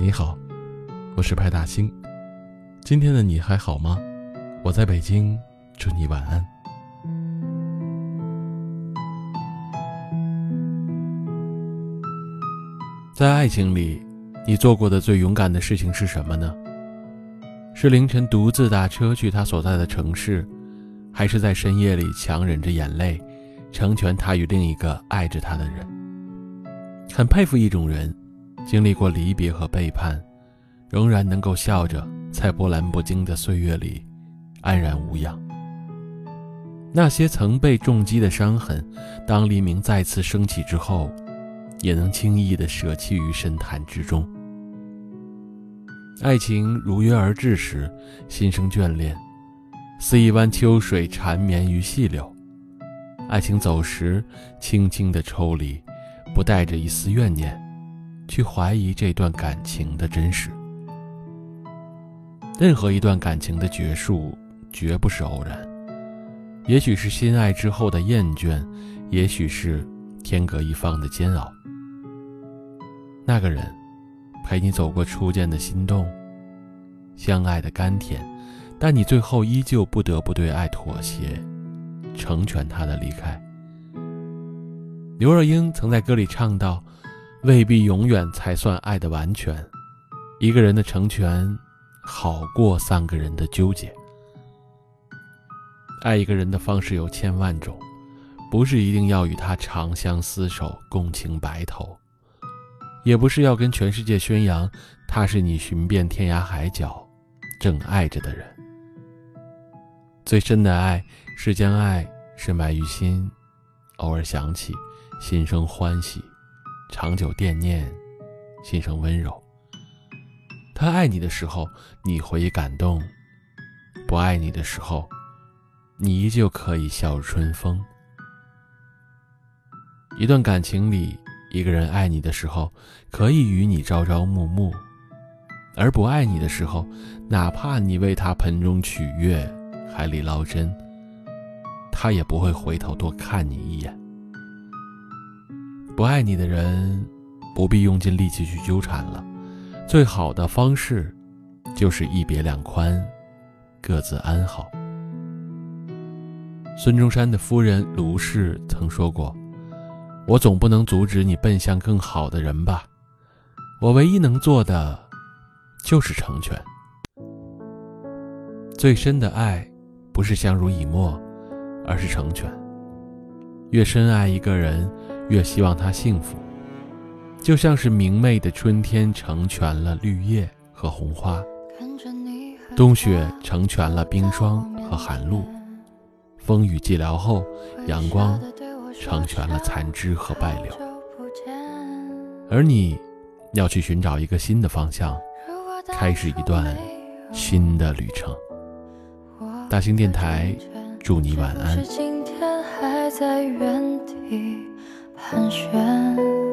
你好，我是派大星。今天的你还好吗？我在北京，祝你晚安。在爱情里，你做过的最勇敢的事情是什么呢？是凌晨独自打车去他所在的城市，还是在深夜里强忍着眼泪，成全他与另一个爱着他的人？很佩服一种人。经历过离别和背叛，仍然能够笑着在波澜不惊的岁月里安然无恙。那些曾被重击的伤痕，当黎明再次升起之后，也能轻易地舍弃于深潭之中。爱情如约而至时，心生眷恋，似一湾秋水缠绵于细柳；爱情走时，轻轻地抽离，不带着一丝怨念。去怀疑这段感情的真实。任何一段感情的结束，绝不是偶然。也许是心爱之后的厌倦，也许是天各一方的煎熬。那个人，陪你走过初见的心动，相爱的甘甜，但你最后依旧不得不对爱妥协，成全他的离开。刘若英曾在歌里唱到。未必永远才算爱的完全，一个人的成全，好过三个人的纠结。爱一个人的方式有千万种，不是一定要与他长相厮守、共情白头，也不是要跟全世界宣扬他是你寻遍天涯海角正爱着的人。最深的爱是将爱深埋于心，偶尔想起，心生欢喜。长久惦念，心生温柔。他爱你的时候，你会感动；不爱你的时候，你依旧可以笑如春风。一段感情里，一个人爱你的时候，可以与你朝朝暮暮；而不爱你的时候，哪怕你为他盆中取月，海里捞针，他也不会回头多看你一眼。不爱你的人，不必用尽力气去纠缠了。最好的方式，就是一别两宽，各自安好。孙中山的夫人卢氏曾说过：“我总不能阻止你奔向更好的人吧？我唯一能做的，就是成全。最深的爱，不是相濡以沫，而是成全。越深爱一个人。”越希望他幸福，就像是明媚的春天成全了绿叶和红花，冬雪成全了冰霜和寒露，风雨寂寥后，阳光成全了残枝和败柳。而你，要去寻找一个新的方向，开始一段新的旅程。大兴电台，祝你晚安。盘旋。